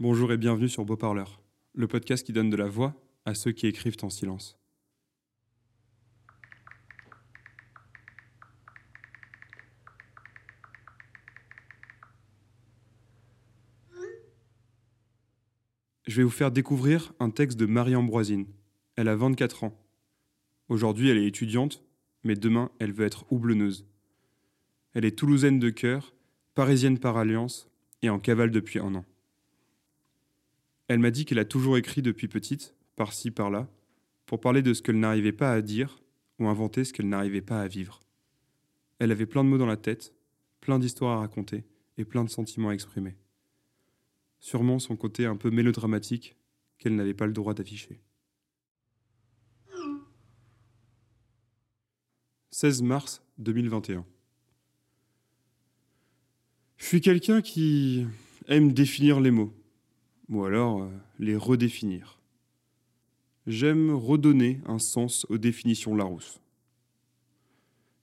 Bonjour et bienvenue sur Beau Parleur, le podcast qui donne de la voix à ceux qui écrivent en silence. Je vais vous faire découvrir un texte de Marie Ambroisine. Elle a 24 ans. Aujourd'hui, elle est étudiante, mais demain, elle veut être houblonneuse. Elle est toulousaine de cœur, parisienne par alliance et en cavale depuis un an. Elle m'a dit qu'elle a toujours écrit depuis petite, par-ci, par-là, pour parler de ce qu'elle n'arrivait pas à dire ou inventer ce qu'elle n'arrivait pas à vivre. Elle avait plein de mots dans la tête, plein d'histoires à raconter et plein de sentiments à exprimer. Sûrement son côté un peu mélodramatique qu'elle n'avait pas le droit d'afficher. 16 mars 2021. Je suis quelqu'un qui aime définir les mots, ou alors euh, les redéfinir. J'aime redonner un sens aux définitions Larousse.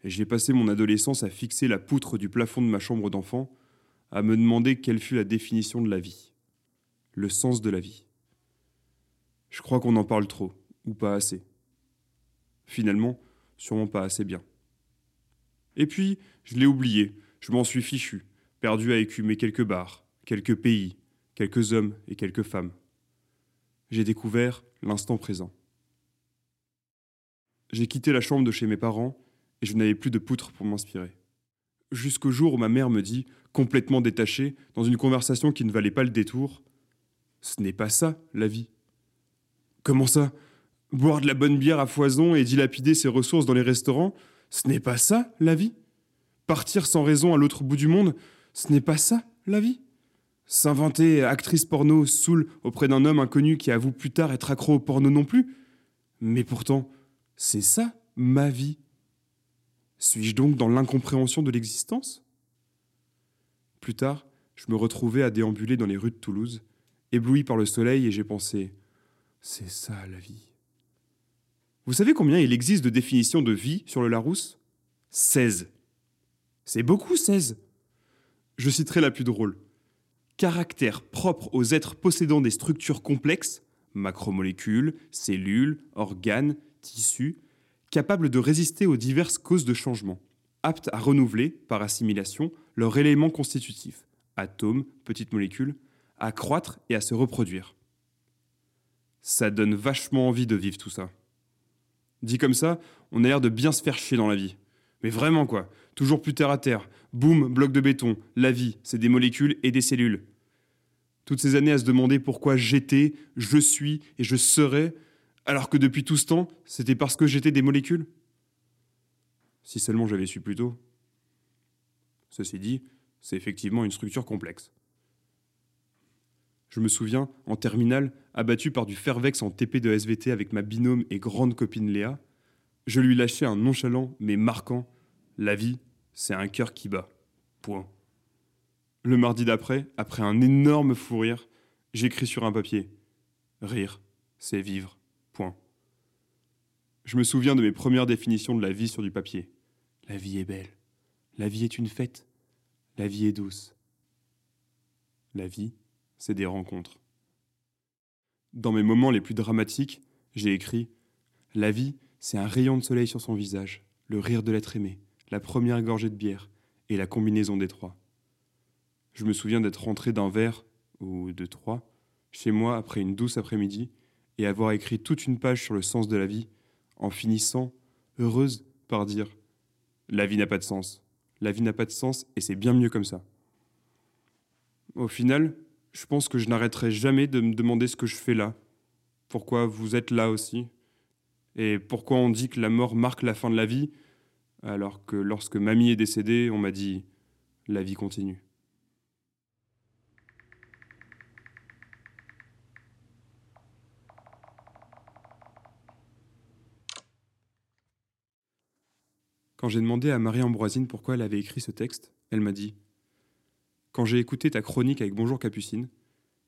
Et j'ai passé mon adolescence à fixer la poutre du plafond de ma chambre d'enfant, à me demander quelle fut la définition de la vie, le sens de la vie. Je crois qu'on en parle trop, ou pas assez. Finalement, sûrement pas assez bien. Et puis, je l'ai oublié, je m'en suis fichu, perdu à écumer quelques bars, quelques pays, quelques hommes et quelques femmes. J'ai découvert l'instant présent. J'ai quitté la chambre de chez mes parents et je n'avais plus de poutre pour m'inspirer. Jusqu'au jour où ma mère me dit, complètement détachée, dans une conversation qui ne valait pas le détour, Ce n'est pas ça, la vie. Comment ça? Boire de la bonne bière à foison et dilapider ses ressources dans les restaurants, ce n'est pas ça, la vie? Partir sans raison à l'autre bout du monde, ce n'est pas ça, la vie? S'inventer actrice porno saoule auprès d'un homme inconnu qui avoue plus tard être accro au porno non plus Mais pourtant, c'est ça, ma vie. Suis-je donc dans l'incompréhension de l'existence? Plus tard, je me retrouvais à déambuler dans les rues de Toulouse, ébloui par le soleil, et j'ai pensé C'est ça la vie. Vous savez combien il existe de définitions de vie sur le Larousse? 16. C'est beaucoup 16. Je citerai la plus drôle. Caractère propre aux êtres possédant des structures complexes, macromolécules, cellules, organes, tissus, capables de résister aux diverses causes de changement, aptes à renouveler, par assimilation, leurs éléments constitutifs, atomes, petites molécules, à croître et à se reproduire. Ça donne vachement envie de vivre tout ça. Dit comme ça, on a l'air de bien se faire chier dans la vie. Mais vraiment quoi, toujours plus terre à terre. Boum, bloc de béton. La vie, c'est des molécules et des cellules. Toutes ces années à se demander pourquoi j'étais, je suis et je serais, alors que depuis tout ce temps, c'était parce que j'étais des molécules Si seulement j'avais su plus tôt. Ceci dit, c'est effectivement une structure complexe. Je me souviens, en terminale, abattu par du fervex en TP de SVT avec ma binôme et grande copine Léa, je lui lâchais un nonchalant mais marquant La vie, c'est un cœur qui bat. Point. Le mardi d'après, après un énorme fou rire, j'écris sur un papier Rire, c'est vivre. Point. Je me souviens de mes premières définitions de la vie sur du papier. La vie est belle. La vie est une fête. La vie est douce. La vie, c'est des rencontres. Dans mes moments les plus dramatiques, j'ai écrit La vie, c'est un rayon de soleil sur son visage, le rire de l'être aimé, la première gorgée de bière et la combinaison des trois. Je me souviens d'être rentré d'un verre, ou de trois, chez moi après une douce après-midi, et avoir écrit toute une page sur le sens de la vie, en finissant, heureuse, par dire La vie n'a pas de sens. La vie n'a pas de sens et c'est bien mieux comme ça. Au final, je pense que je n'arrêterai jamais de me demander ce que je fais là. Pourquoi vous êtes là aussi? Et pourquoi on dit que la mort marque la fin de la vie, alors que lorsque mamie est décédée, on m'a dit la vie continue. Quand j'ai demandé à Marie Ambroisine pourquoi elle avait écrit ce texte, elle m'a dit Quand j'ai écouté ta chronique avec Bonjour Capucine,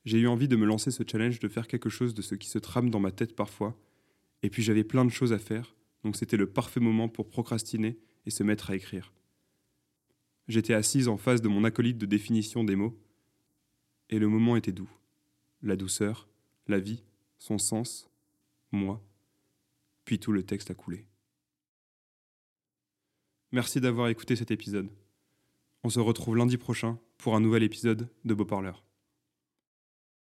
j'ai eu envie de me lancer ce challenge de faire quelque chose de ce qui se trame dans ma tête parfois, et puis j'avais plein de choses à faire, donc c'était le parfait moment pour procrastiner et se mettre à écrire. J'étais assise en face de mon acolyte de définition des mots, et le moment était doux. La douceur, la vie, son sens, moi, puis tout le texte a coulé. Merci d'avoir écouté cet épisode. On se retrouve lundi prochain pour un nouvel épisode de Beau Parleur.